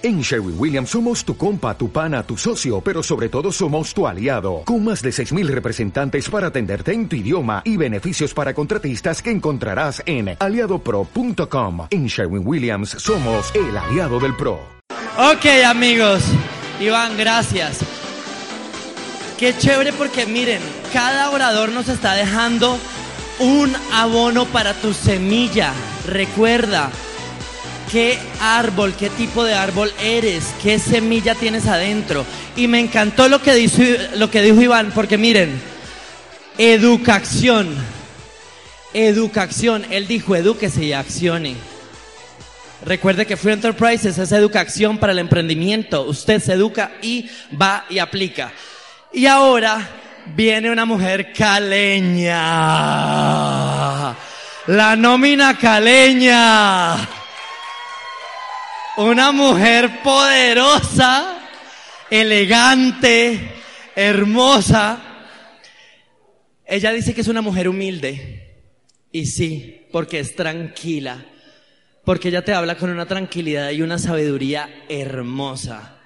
En Sherwin Williams somos tu compa, tu pana, tu socio, pero sobre todo somos tu aliado, con más de 6.000 representantes para atenderte en tu idioma y beneficios para contratistas que encontrarás en aliadopro.com. En Sherwin Williams somos el aliado del PRO. Ok amigos, Iván, gracias. Qué chévere porque miren, cada orador nos está dejando un abono para tu semilla. Recuerda, qué árbol, qué tipo de árbol eres, qué semilla tienes adentro. Y me encantó lo que dijo, lo que dijo Iván, porque miren, educación, educación, él dijo edúquese y accione. Recuerde que Free Enterprises es educación para el emprendimiento. Usted se educa y va y aplica. Y ahora viene una mujer caleña. La nómina caleña. Una mujer poderosa, elegante, hermosa. Ella dice que es una mujer humilde. Y sí, porque es tranquila. Porque ella te habla con una tranquilidad y una sabiduría hermosa.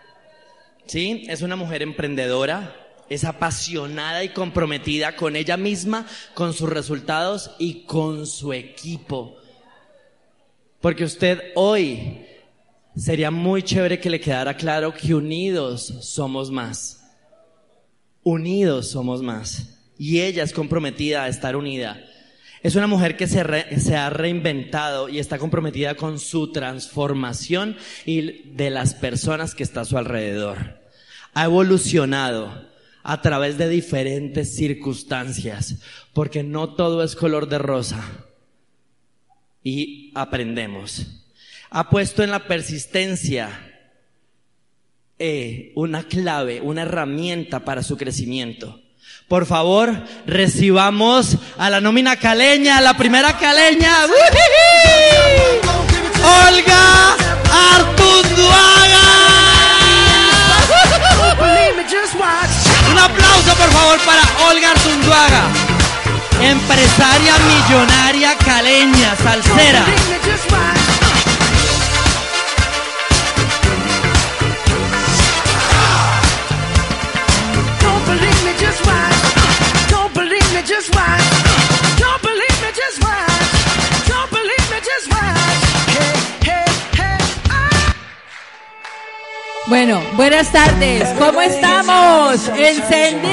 ¿Sí? Es una mujer emprendedora, es apasionada y comprometida con ella misma, con sus resultados y con su equipo. Porque usted hoy Sería muy chévere que le quedara claro que unidos somos más. Unidos somos más. Y ella es comprometida a estar unida. Es una mujer que se, ha reinventado y está comprometida con su transformación y de las personas que está a su alrededor. Ha evolucionado a través de diferentes circunstancias, porque no todo es color de rosa. Y aprendemos ha puesto en la persistencia eh, una clave, una herramienta para su crecimiento. Por favor, recibamos a la nómina caleña, la primera caleña. Olga Artunduaga. Un aplauso por favor para Olga Artunduaga, empresaria millonaria caleña, salsera. Bueno, buenas tardes. ¿Cómo estamos? Encendidos.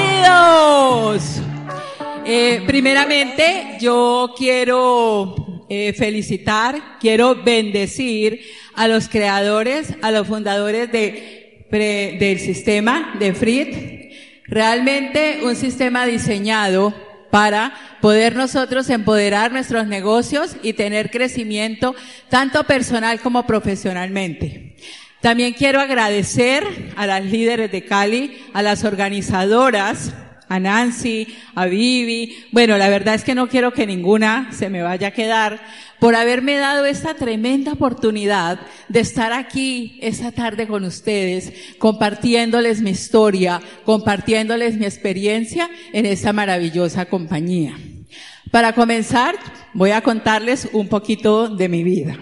Eh, primeramente, yo quiero eh, felicitar, quiero bendecir a los creadores, a los fundadores de, del sistema de FRIT. Realmente un sistema diseñado para poder nosotros empoderar nuestros negocios y tener crecimiento tanto personal como profesionalmente. También quiero agradecer a las líderes de Cali, a las organizadoras, a Nancy, a Vivi. Bueno, la verdad es que no quiero que ninguna se me vaya a quedar por haberme dado esta tremenda oportunidad de estar aquí esta tarde con ustedes, compartiéndoles mi historia, compartiéndoles mi experiencia en esta maravillosa compañía. Para comenzar, voy a contarles un poquito de mi vida.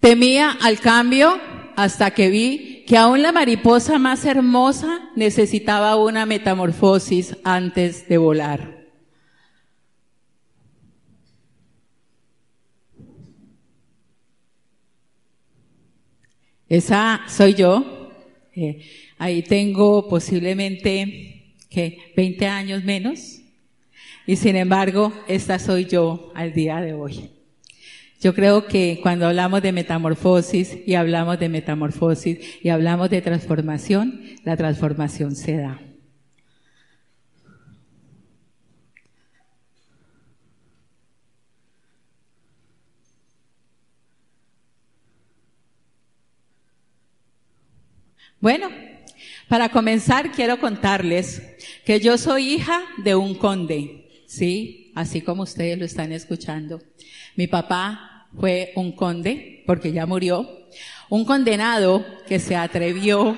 Temía al cambio hasta que vi que aún la mariposa más hermosa necesitaba una metamorfosis antes de volar. Esa soy yo. Eh, ahí tengo posiblemente que 20 años menos. Y sin embargo, esta soy yo al día de hoy. Yo creo que cuando hablamos de metamorfosis y hablamos de metamorfosis y hablamos de transformación, la transformación se da. Bueno, para comenzar quiero contarles que yo soy hija de un conde, ¿sí? Así como ustedes lo están escuchando. Mi papá fue un conde, porque ya murió, un condenado que se atrevió,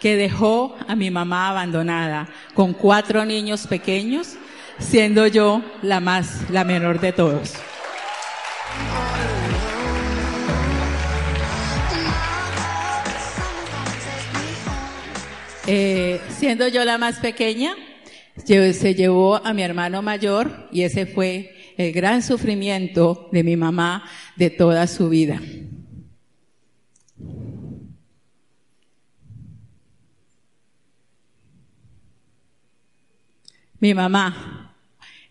que dejó a mi mamá abandonada con cuatro niños pequeños, siendo yo la más, la menor de todos. Eh, siendo yo la más pequeña, se llevó a mi hermano mayor y ese fue el gran sufrimiento de mi mamá de toda su vida. Mi mamá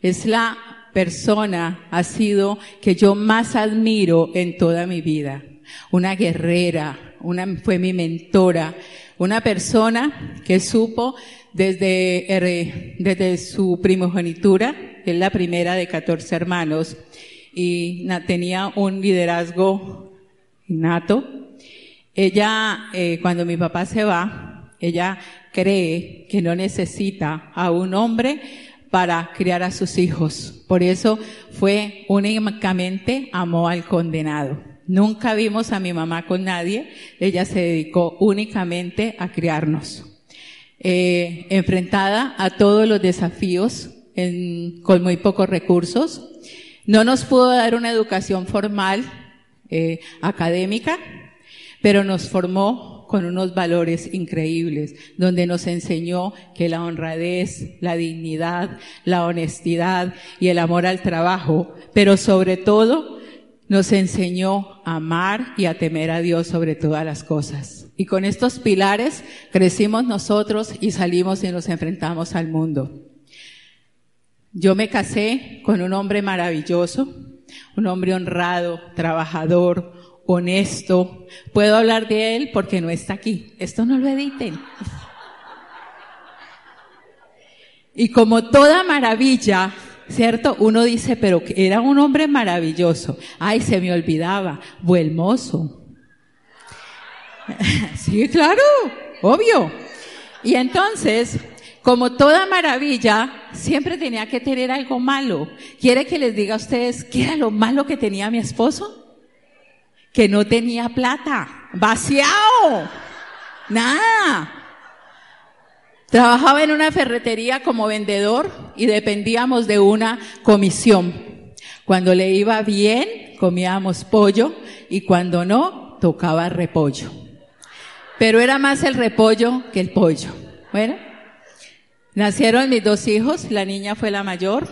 es la persona, ha sido que yo más admiro en toda mi vida. Una guerrera, una, fue mi mentora, una persona que supo desde, desde su primogenitura, es la primera de 14 hermanos, y tenía un liderazgo innato. Ella, eh, cuando mi papá se va, ella cree que no necesita a un hombre para criar a sus hijos. Por eso fue únicamente amó al condenado. Nunca vimos a mi mamá con nadie, ella se dedicó únicamente a criarnos. Eh, enfrentada a todos los desafíos con muy pocos recursos, no nos pudo dar una educación formal, eh, académica, pero nos formó con unos valores increíbles, donde nos enseñó que la honradez, la dignidad, la honestidad y el amor al trabajo, pero sobre todo nos enseñó a amar y a temer a Dios sobre todas las cosas. Y con estos pilares crecimos nosotros y salimos y nos enfrentamos al mundo. Yo me casé con un hombre maravilloso, un hombre honrado, trabajador, honesto. Puedo hablar de él porque no está aquí. Esto no lo editen. Y como toda maravilla, ¿cierto? Uno dice, pero era un hombre maravilloso. Ay, se me olvidaba, buen mozo. sí, claro, obvio. Y entonces, como toda maravilla, siempre tenía que tener algo malo. ¿Quiere que les diga a ustedes qué era lo malo que tenía mi esposo? Que no tenía plata. Vaciado. Nada. Trabajaba en una ferretería como vendedor y dependíamos de una comisión. Cuando le iba bien, comíamos pollo y cuando no, tocaba repollo. Pero era más el repollo que el pollo. Bueno, nacieron mis dos hijos, la niña fue la mayor,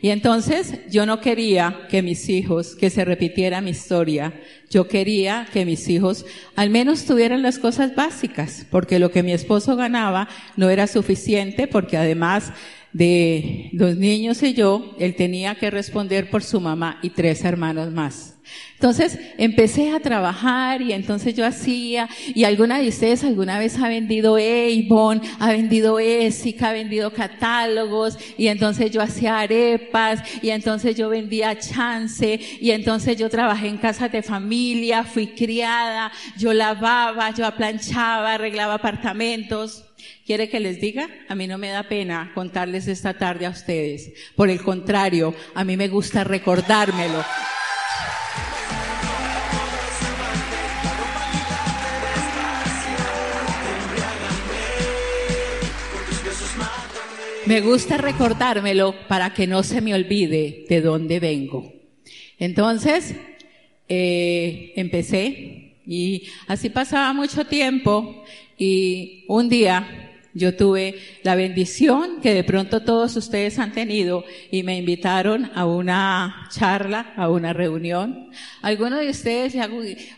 y entonces yo no quería que mis hijos, que se repitiera mi historia, yo quería que mis hijos al menos tuvieran las cosas básicas, porque lo que mi esposo ganaba no era suficiente, porque además de los niños y yo, él tenía que responder por su mamá y tres hermanos más. Entonces empecé a trabajar y entonces yo hacía, y alguna de ustedes alguna vez ha vendido Avon, ha vendido Essica, ha vendido catálogos, y entonces yo hacía arepas, y entonces yo vendía chance, y entonces yo trabajé en casas de familia, fui criada, yo lavaba, yo aplanchaba, arreglaba apartamentos. ¿Quiere que les diga? A mí no me da pena contarles esta tarde a ustedes. Por el contrario, a mí me gusta recordármelo. Me gusta recordármelo para que no se me olvide de dónde vengo. Entonces, eh, empecé y así pasaba mucho tiempo y un día yo tuve la bendición que de pronto todos ustedes han tenido y me invitaron a una charla, a una reunión. ¿Alguno de ustedes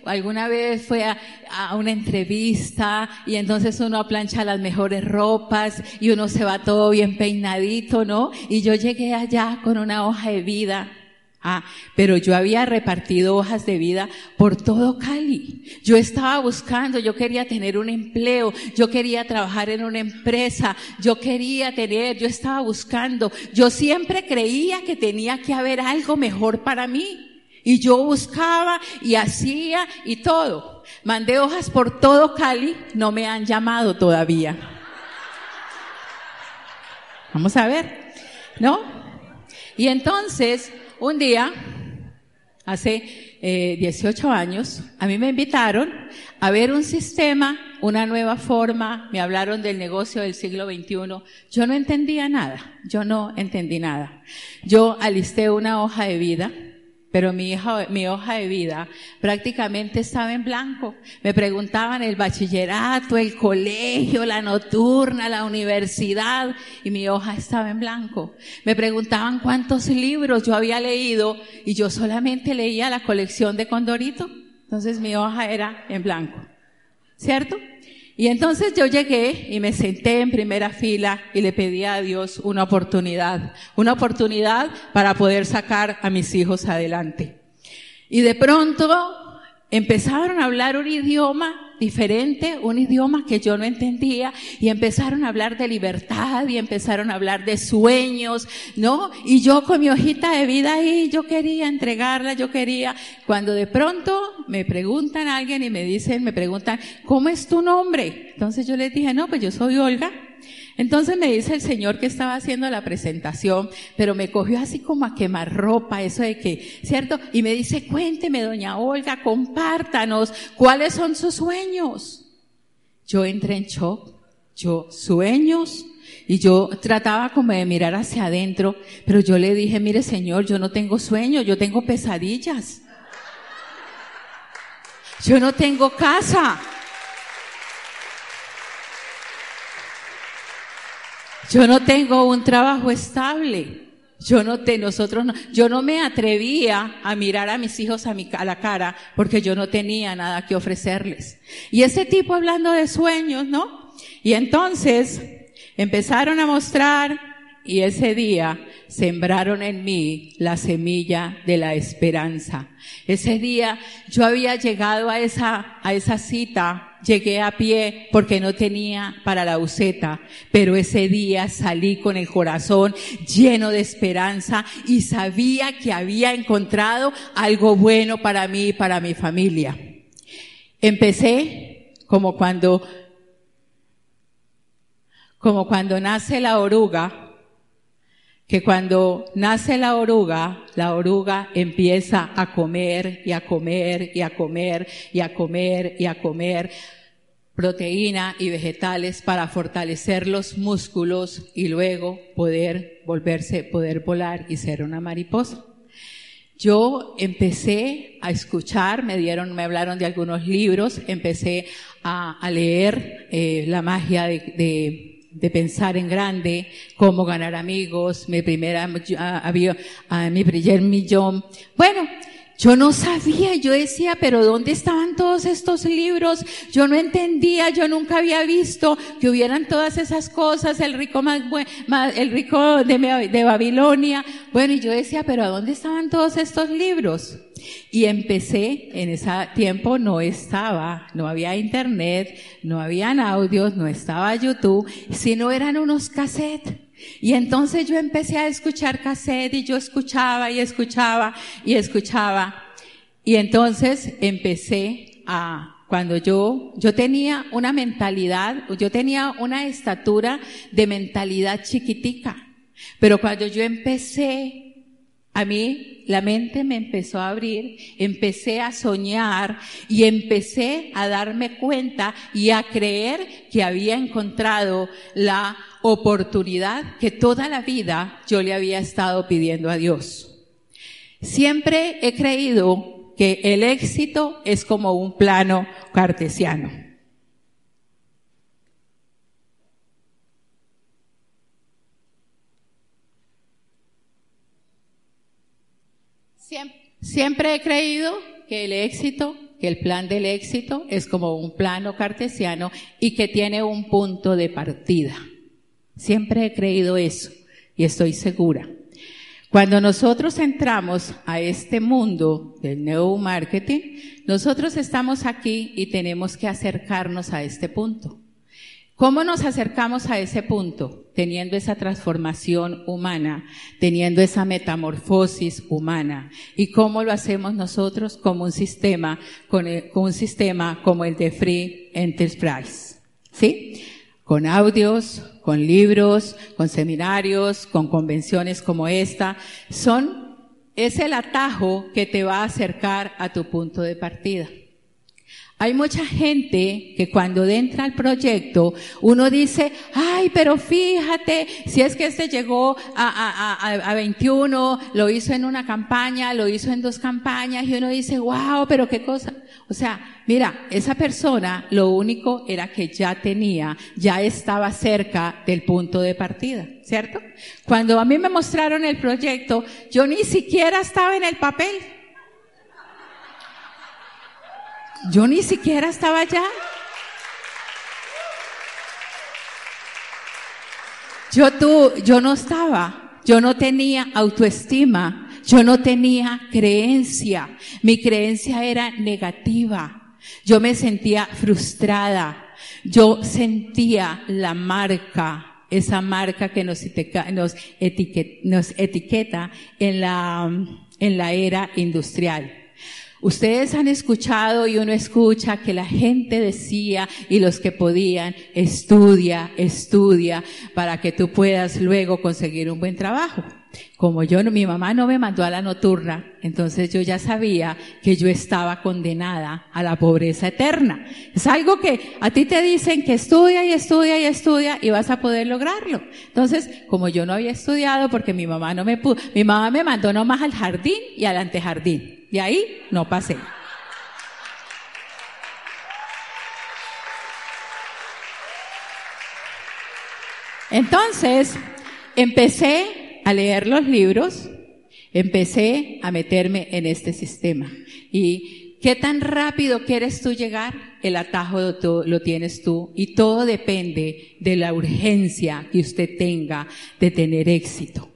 alguna vez fue a, una entrevista y entonces uno plancha las mejores ropas y uno se va todo bien peinadito, ¿no? Y yo llegué allá con una hoja de vida Ah, pero yo había repartido hojas de vida por todo Cali. Yo estaba buscando, yo quería tener un empleo, yo quería trabajar en una empresa, yo quería tener, yo estaba buscando. Yo siempre creía que tenía que haber algo mejor para mí. Y yo buscaba y hacía y todo. Mandé hojas por todo Cali, no me han llamado todavía. Vamos a ver, ¿no? Y entonces, un día, hace 18 eh, años, a mí me invitaron a ver un sistema, una nueva forma, me hablaron del negocio del siglo XXI. Yo no entendía nada, yo no entendí nada. Yo alisté una hoja de vida pero mi, hija, mi hoja de vida prácticamente estaba en blanco. Me preguntaban el bachillerato, el colegio, la nocturna, la universidad, y mi hoja estaba en blanco. Me preguntaban cuántos libros yo había leído, y yo solamente leía la colección de Condorito. Entonces mi hoja era en blanco. ¿Cierto? Y entonces yo llegué y me senté en primera fila y le pedí a Dios una oportunidad, una oportunidad para poder sacar a mis hijos adelante. Y de pronto empezaron a hablar un idioma diferente, un idioma que yo no entendía, y empezaron a hablar de libertad y empezaron a hablar de sueños, ¿no? Y yo con mi hojita de vida ahí, yo quería entregarla, yo quería, cuando de pronto me preguntan alguien y me dicen, me preguntan, ¿cómo es tu nombre? Entonces yo les dije, no, pues yo soy Olga. Entonces me dice el señor que estaba haciendo la presentación, pero me cogió así como a quemar ropa, eso de que, ¿cierto? Y me dice, cuénteme, doña Olga, compártanos, ¿cuáles son sus sueños? Yo entré en shock, yo, sueños, y yo trataba como de mirar hacia adentro, pero yo le dije, mire señor, yo no tengo sueños, yo tengo pesadillas. Yo no tengo casa. Yo no tengo un trabajo estable. Yo no te, nosotros no, yo no me atrevía a mirar a mis hijos a, mi, a la cara porque yo no tenía nada que ofrecerles. Y ese tipo hablando de sueños, ¿no? Y entonces empezaron a mostrar y ese día sembraron en mí la semilla de la esperanza. Ese día yo había llegado a esa, a esa cita llegué a pie porque no tenía para la buceta, pero ese día salí con el corazón lleno de esperanza y sabía que había encontrado algo bueno para mí y para mi familia. Empecé como cuando, como cuando nace la oruga, que cuando nace la oruga, la oruga empieza a comer y a comer y a comer y a comer y a comer proteína y vegetales para fortalecer los músculos y luego poder volverse, poder volar y ser una mariposa. Yo empecé a escuchar, me dieron, me hablaron de algunos libros, empecé a, leer eh, la magia de de pensar en grande, cómo ganar amigos, mi primera, había, mi primer millón. Bueno, yo no sabía, yo decía, pero ¿dónde estaban todos estos libros? Yo no entendía, yo nunca había visto que hubieran todas esas cosas, el rico más, el rico de, de Babilonia. Bueno, y yo decía, pero ¿a dónde estaban todos estos libros? Y empecé, en ese tiempo no estaba, no había internet, no habían audios, no estaba YouTube, sino eran unos cassettes. Y entonces yo empecé a escuchar cassette y yo escuchaba y escuchaba y escuchaba. Y entonces empecé a, cuando yo, yo tenía una mentalidad, yo tenía una estatura de mentalidad chiquitica. Pero cuando yo empecé a mí la mente me empezó a abrir, empecé a soñar y empecé a darme cuenta y a creer que había encontrado la oportunidad que toda la vida yo le había estado pidiendo a Dios. Siempre he creído que el éxito es como un plano cartesiano. Siempre, he creído que el éxito, que el plan del éxito es como un plano cartesiano y que tiene un punto de partida. Siempre he creído eso y estoy segura. Cuando nosotros entramos a este mundo del neuromarketing, nosotros estamos aquí y tenemos que acercarnos a este punto. ¿Cómo nos acercamos a ese punto? Teniendo esa transformación humana, teniendo esa metamorfosis humana. ¿Y cómo lo hacemos nosotros? Como un sistema, con, un sistema como el de Free Enterprise. ¿Sí? Con audios, con libros, con seminarios, con convenciones como esta. Son, es el atajo que te va a acercar a tu punto de partida. Hay mucha gente que cuando entra al proyecto, uno dice, ay, pero fíjate, si es que este llegó a, a, a, 21, lo hizo en una campaña, lo hizo en dos campañas, y uno dice, wow, pero qué cosa. O sea, mira, esa persona lo único era que ya tenía, ya estaba cerca del punto de partida, ¿cierto? Cuando a mí me mostraron el proyecto, yo ni siquiera estaba en el papel. Yo ni siquiera estaba allá. Yo tú, yo no estaba, yo no tenía autoestima, yo no tenía creencia. Mi creencia era negativa. Yo me sentía frustrada. Yo sentía la marca, esa marca que nos, nos, nos etiqueta en la, en la era industrial. Ustedes han escuchado y uno escucha que la gente decía y los que podían, estudia, estudia para que tú puedas luego conseguir un buen trabajo. Como yo, mi mamá no me mandó a la nocturna, entonces yo ya sabía que yo estaba condenada a la pobreza eterna. Es algo que a ti te dicen que estudia y estudia y estudia y vas a poder lograrlo. Entonces, como yo no había estudiado porque mi mamá no me pudo, mi mamá me mandó nomás al jardín y al antejardín. Y ahí no pasé. Entonces, empecé a leer los libros, empecé a meterme en este sistema. ¿Y qué tan rápido quieres tú llegar? El atajo lo tienes tú y todo depende de la urgencia que usted tenga de tener éxito.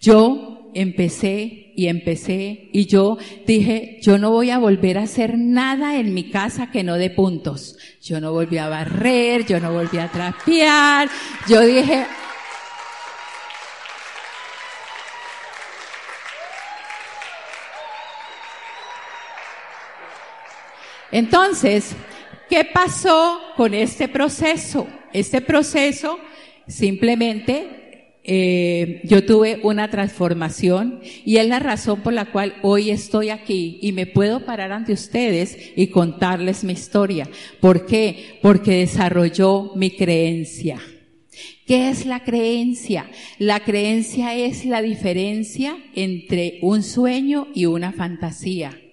Yo empecé y empecé y yo dije, yo no voy a volver a hacer nada en mi casa que no dé puntos. Yo no volví a barrer, yo no volví a trapear, yo dije, Entonces, ¿qué pasó con este proceso? Este proceso simplemente eh, yo tuve una transformación y es la razón por la cual hoy estoy aquí y me puedo parar ante ustedes y contarles mi historia. ¿Por qué? Porque desarrolló mi creencia. ¿Qué es la creencia? La creencia es la diferencia entre un sueño y una fantasía.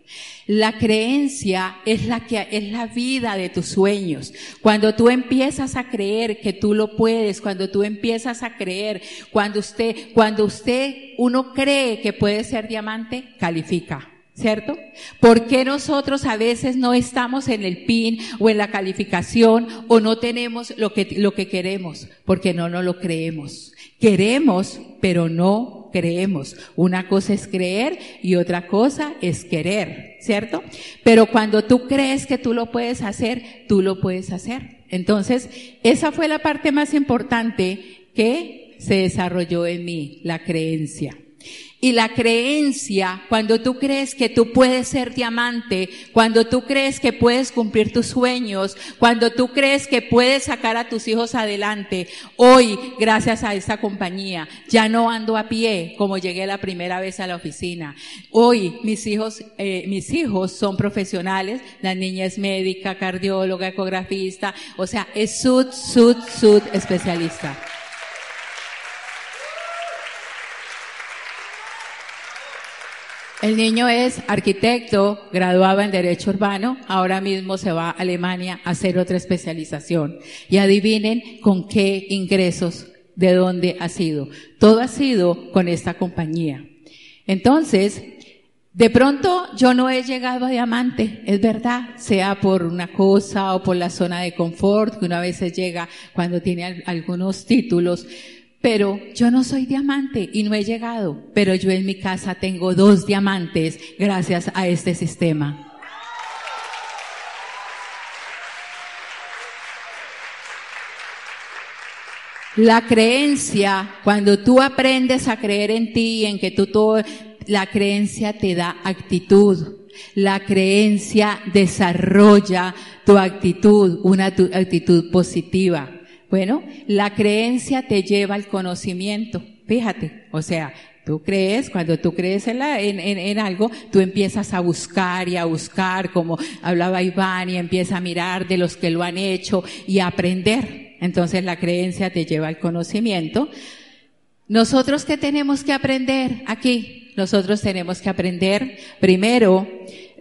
La creencia es la que es la vida de tus sueños. Cuando tú empiezas a creer que tú lo puedes, cuando tú empiezas a creer, cuando usted, cuando usted, uno cree que puede ser diamante, califica. ¿Cierto? ¿Por qué nosotros a veces no estamos en el PIN o en la calificación o no tenemos lo que, lo que queremos? Porque no nos lo creemos. Queremos, pero no creemos. Una cosa es creer y otra cosa es querer, ¿cierto? Pero cuando tú crees que tú lo puedes hacer, tú lo puedes hacer. Entonces, esa fue la parte más importante que se desarrolló en mí, la creencia. Y la creencia, cuando tú crees que tú puedes ser diamante, cuando tú crees que puedes cumplir tus sueños, cuando tú crees que puedes sacar a tus hijos adelante, hoy, gracias a esta compañía, ya no ando a pie como llegué la primera vez a la oficina. Hoy mis hijos, eh, mis hijos son profesionales, la niña es médica, cardióloga, ecografista, o sea, es sud, sud, sud especialista. El niño es arquitecto, graduaba en Derecho Urbano, ahora mismo se va a Alemania a hacer otra especialización. Y adivinen con qué ingresos, de dónde ha sido. Todo ha sido con esta compañía. Entonces, de pronto yo no he llegado a diamante, es verdad, sea por una cosa o por la zona de confort, que una vez llega cuando tiene algunos títulos, pero yo no soy diamante y no he llegado, pero yo en mi casa tengo dos diamantes gracias a este sistema. La creencia, cuando tú aprendes a creer en ti y en que tú todo, la creencia te da actitud. La creencia desarrolla tu actitud, una actitud positiva. Bueno, la creencia te lleva al conocimiento. Fíjate, o sea, Tú crees, cuando tú crees en, la, en, en, algo, tú empiezas a buscar y a buscar, como hablaba Iván, y empieza a mirar de los que lo han hecho y a aprender. Entonces la creencia te lleva al conocimiento. Nosotros qué tenemos que aprender aquí? Nosotros tenemos que aprender primero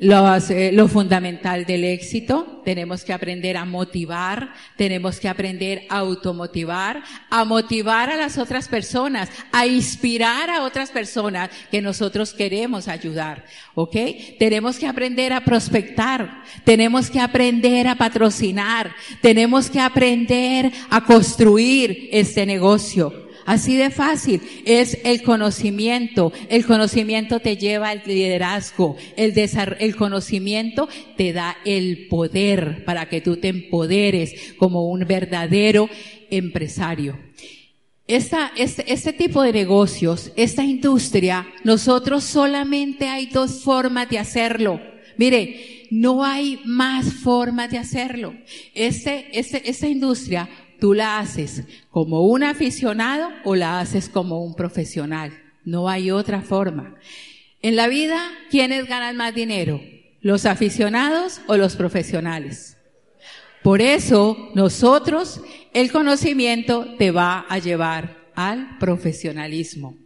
eh, lo fundamental del éxito, tenemos que aprender a motivar, tenemos que aprender a automotivar, a motivar a las otras personas, a inspirar a otras personas que nosotros queremos ayudar, ¿ok? Tenemos que aprender a prospectar, tenemos que aprender a patrocinar, tenemos que aprender a construir este negocio. Así de fácil. Es el conocimiento. El conocimiento te lleva al liderazgo. El, conocimiento te da el poder para que tú te empoderes como un verdadero empresario. Esta, este, este tipo de negocios, esta industria, nosotros solamente hay dos formas de hacerlo. Mire, no hay más formas de hacerlo. Este, este, esta industria tú la haces como un aficionado o la haces como un profesional. No hay otra forma. En la vida, ¿quiénes ganan más dinero? ¿Los aficionados o los profesionales? Por eso, nosotros, el conocimiento te va a llevar al profesionalismo.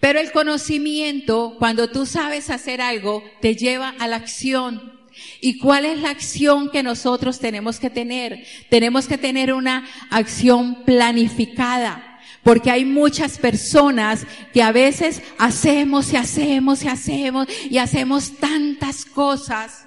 Pero el conocimiento, cuando tú sabes hacer algo, te lleva a la acción. ¿Y cuál es la acción que nosotros tenemos que tener? Tenemos que tener una acción planificada. Porque hay muchas personas que a veces hacemos y hacemos y hacemos y hacemos tantas cosas.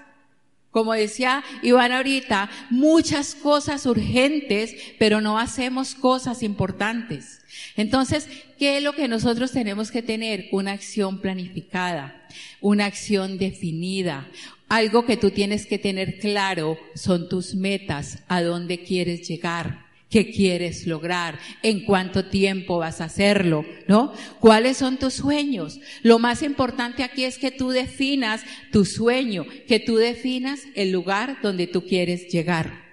Como decía Iván ahorita, muchas cosas urgentes, pero no hacemos cosas importantes. Entonces, ¿qué es lo que nosotros tenemos que tener? Una acción planificada, una acción definida, algo que tú tienes que tener claro son tus metas, a dónde quieres llegar, qué quieres lograr, en cuánto tiempo vas a hacerlo, ¿no? ¿Cuáles son tus sueños? Lo más importante aquí es que tú definas tu sueño, que tú definas el lugar donde tú quieres llegar.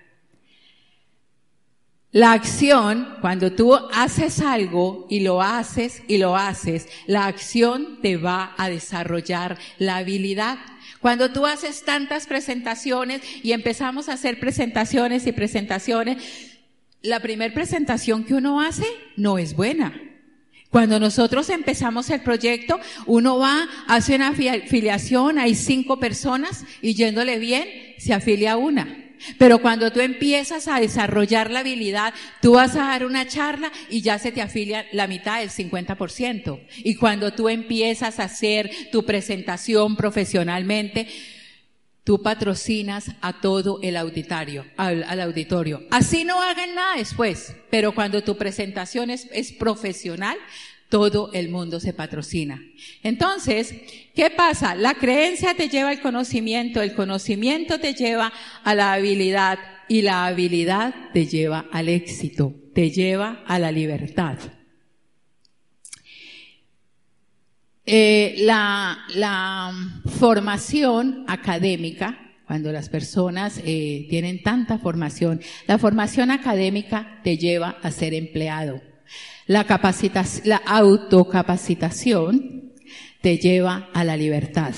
La acción, cuando tú haces algo y lo haces y lo haces, la acción te va a desarrollar la habilidad. Cuando tú haces tantas presentaciones y empezamos a hacer presentaciones y presentaciones, la primera presentación que uno hace no es buena. Cuando nosotros empezamos el proyecto, uno va, hace una afiliación, hay cinco personas y yéndole bien, se afilia una. Pero cuando tú empiezas a desarrollar la habilidad, tú vas a dar una charla y ya se te afilia la mitad del 50%. Y cuando tú empiezas a hacer tu presentación profesionalmente, tú patrocinas a todo el auditorio, al, auditorio. Así no hagan nada después, pero cuando tu presentación es, es profesional, todo el mundo se patrocina. Entonces, ¿qué pasa? La creencia te lleva al conocimiento, el conocimiento te lleva a la habilidad y la habilidad te lleva al éxito, te lleva a la libertad. Eh, la, formación académica, cuando las personas eh, tienen tanta formación, la formación académica te lleva a ser empleado la, la autocapacitación te lleva a la libertad.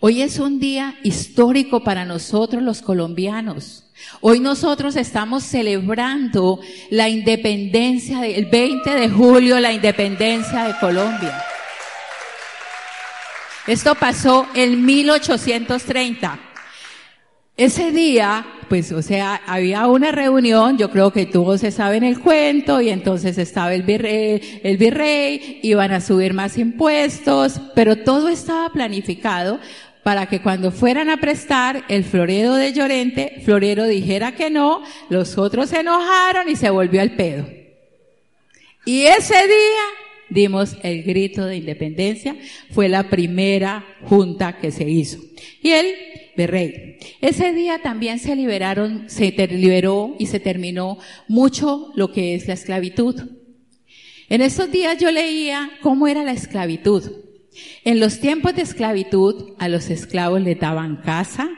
Hoy es un día histórico para nosotros los colombianos. Hoy nosotros estamos celebrando la independencia, el 20 de julio, la independencia de Colombia. Esto pasó en 1830. Ese día pues, o sea, había una reunión, yo creo que todos se saben el cuento, y entonces estaba el virrey, el virrey, iban a subir más impuestos, pero todo estaba planificado para que cuando fueran a prestar el Floredo de Llorente, Florero dijera que no, los otros se enojaron y se volvió al pedo. Y ese día dimos el grito de independencia, fue la primera junta que se hizo. Y él de rey. Ese día también se liberaron, se liberó y se terminó mucho lo que es la esclavitud. En esos días yo leía cómo era la esclavitud. En los tiempos de esclavitud a los esclavos le daban casa,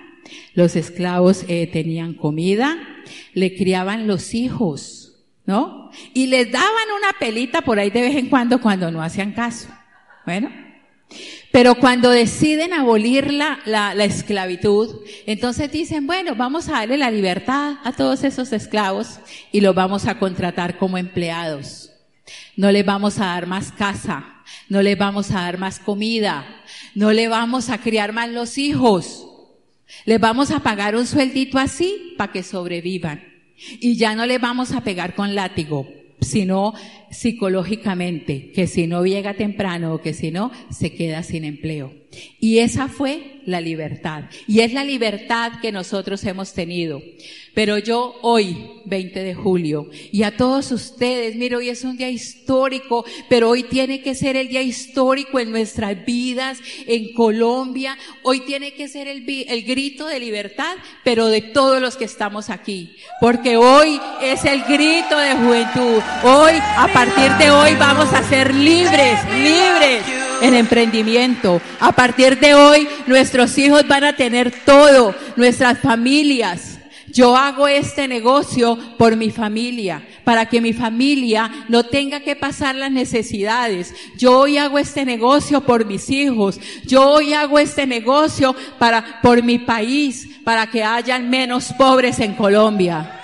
los esclavos eh, tenían comida, le criaban los hijos, ¿no? Y les daban una pelita por ahí de vez en cuando cuando no hacían caso. Bueno, pero cuando deciden abolir la, la, la, esclavitud, entonces dicen, bueno, vamos a darle la libertad a todos esos esclavos y los vamos a contratar como empleados. No les vamos a dar más casa, no les vamos a dar más comida, no le vamos a criar más los hijos. Les vamos a pagar un sueldito así para que sobrevivan. Y ya no les vamos a pegar con látigo, sino psicológicamente, que si no llega temprano o que si no, se queda sin empleo. Y esa fue la libertad. Y es la libertad que nosotros hemos tenido. Pero yo hoy, 20 de julio, y a todos ustedes, mire, hoy es un día histórico, pero hoy tiene que ser el día histórico en nuestras vidas, en Colombia. Hoy tiene que ser el, el grito de libertad, pero de todos los que estamos aquí. Porque hoy es el grito de juventud. Hoy, a partir de hoy, vamos a ser libres, libres en emprendimiento. A partir de hoy, nuestros hijos van a tener todo, nuestras familias. Yo hago este negocio por mi familia, para que mi familia no tenga que pasar las necesidades. Yo hoy hago este negocio por mis hijos. Yo hoy hago este negocio para, por mi país, para que hayan menos pobres en Colombia.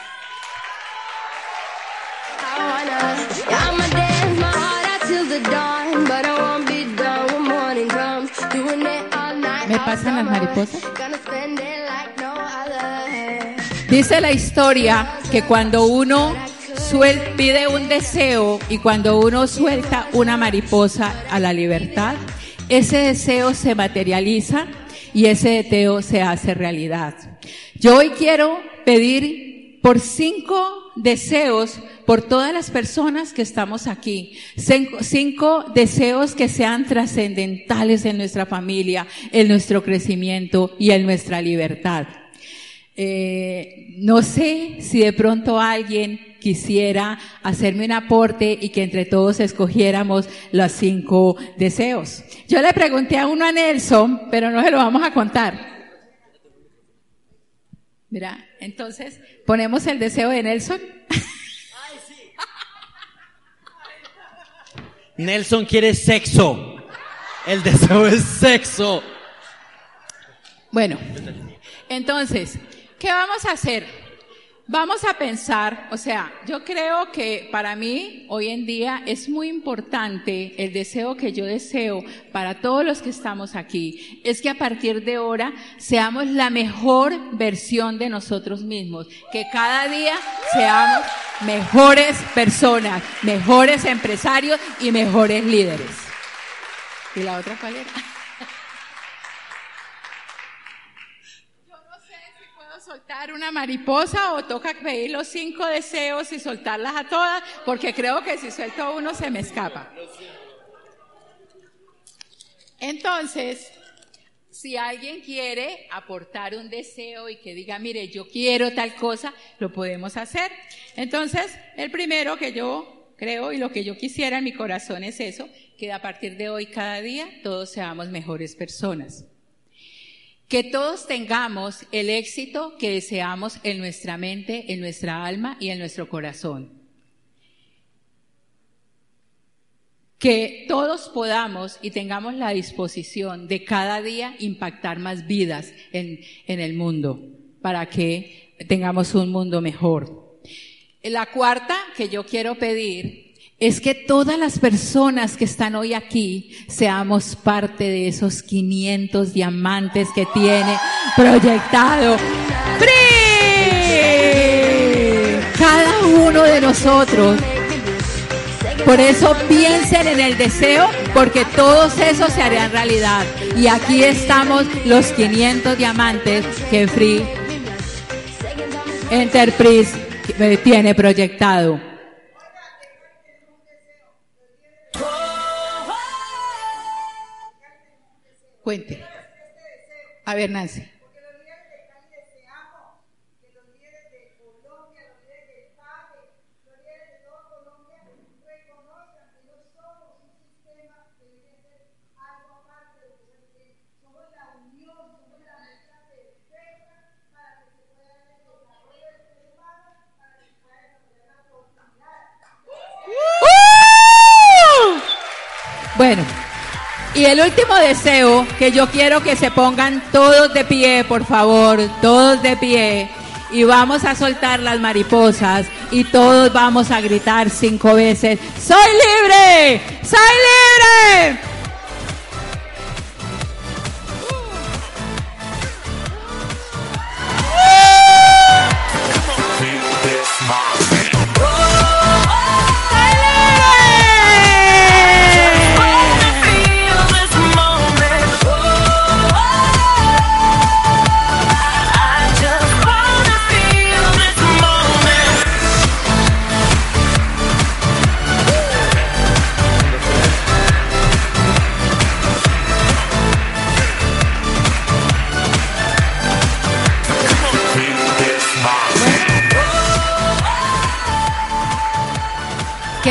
¿Me pasan las mariposas? Dice la historia que cuando uno pide un deseo y cuando uno suelta una mariposa a la libertad, ese deseo se materializa y ese deseo se hace realidad. Yo hoy quiero pedir por cinco deseos por todas las personas que estamos aquí. Cinco, deseos que sean trascendentales en nuestra familia, en nuestro crecimiento y en nuestra libertad. Eh, no sé si de pronto alguien quisiera hacerme un aporte y que entre todos escogiéramos los cinco deseos. Yo le pregunté a uno a Nelson, pero no se lo vamos a contar. Mira, entonces ponemos el deseo de Nelson. Nelson quiere sexo. El deseo es sexo. Bueno, entonces, ¿Qué vamos a hacer? Vamos a pensar, o sea, yo creo que para mí hoy en día es muy importante el deseo que yo deseo para todos los que estamos aquí, es que a partir de ahora seamos la mejor versión de nosotros mismos, que cada día seamos mejores personas, mejores empresarios y mejores líderes. ¿Y la otra cuál era? Soltar una mariposa o toca pedir los cinco deseos y soltarlas a todas, porque creo que si suelto uno se me escapa. Entonces, si alguien quiere aportar un deseo y que diga, mire, yo quiero tal cosa, lo podemos hacer. Entonces, el primero que yo creo y lo que yo quisiera en mi corazón es eso, que a partir de hoy cada día todos seamos mejores personas que todos tengamos el éxito que deseamos en nuestra mente, en nuestra alma y en nuestro corazón. Que todos podamos y tengamos la disposición de cada día impactar más vidas en, en el mundo para que tengamos un mundo mejor. La cuarta que yo quiero pedir es que todas las personas que están hoy aquí seamos parte de esos 500 diamantes que tiene proyectado Cada uno de nosotros. Por eso piensen en el deseo, porque todos esos se harían realidad. Y aquí estamos los 500 diamantes que Free Enterprise tiene proyectado. Cuente. A ver, Nancy. Bueno, Y el último deseo que yo quiero que se pongan todos de pie, por favor, todos de pie. Y vamos a soltar las mariposas y todos vamos a gritar cinco veces, ¡Soy libre! ¡Soy libre!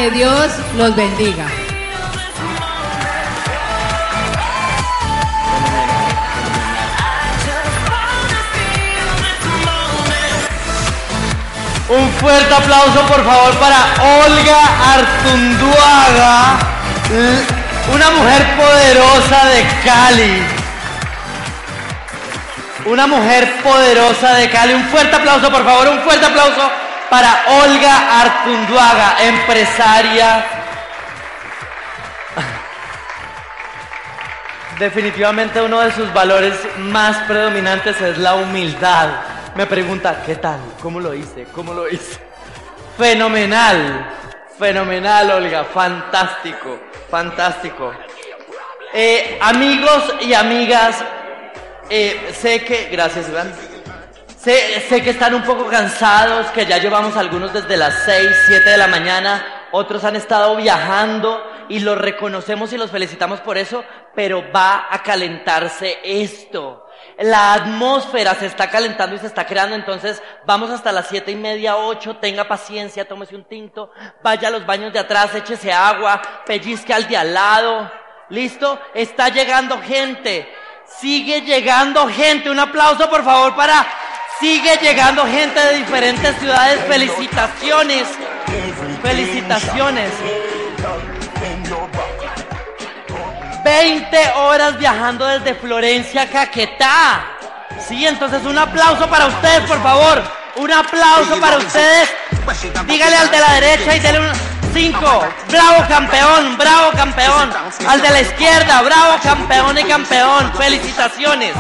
Dios los bendiga. Un fuerte aplauso por favor para Olga Artunduaga, una mujer poderosa de Cali. Una mujer poderosa de Cali. Un fuerte aplauso por favor, un fuerte aplauso para Olga Artunduaga, empresaria. Definitivamente uno de sus valores más predominantes es la humildad. Me pregunta, ¿qué tal? ¿Cómo lo hice? ¿Cómo lo hice? Fenomenal, fenomenal, Olga, fantástico, fantástico. Eh, amigos y amigas, eh, sé que, gracias Iván, sé, sé que están un poco cansados, que ya llevamos algunos desde las 6, 7 de la mañana, otros han estado viajando y los reconocemos y los felicitamos por eso, pero va a calentarse esto. La atmósfera se está calentando y se está creando, entonces vamos hasta las siete y media, ocho, tenga paciencia, tómese un tinto, vaya a los baños de atrás, échese agua, pellizque al de al lado. ¿Listo? Está llegando gente. Sigue llegando gente. Un aplauso por favor para... Sigue llegando gente de diferentes ciudades. Felicitaciones. Felicitaciones. 20 horas viajando desde Florencia a Caquetá. Sí, entonces un aplauso para ustedes, por favor. Un aplauso para ustedes. Dígale al de la derecha y dele un 5. Bravo campeón, bravo campeón. Al de la izquierda, bravo campeón y campeón. Felicitaciones.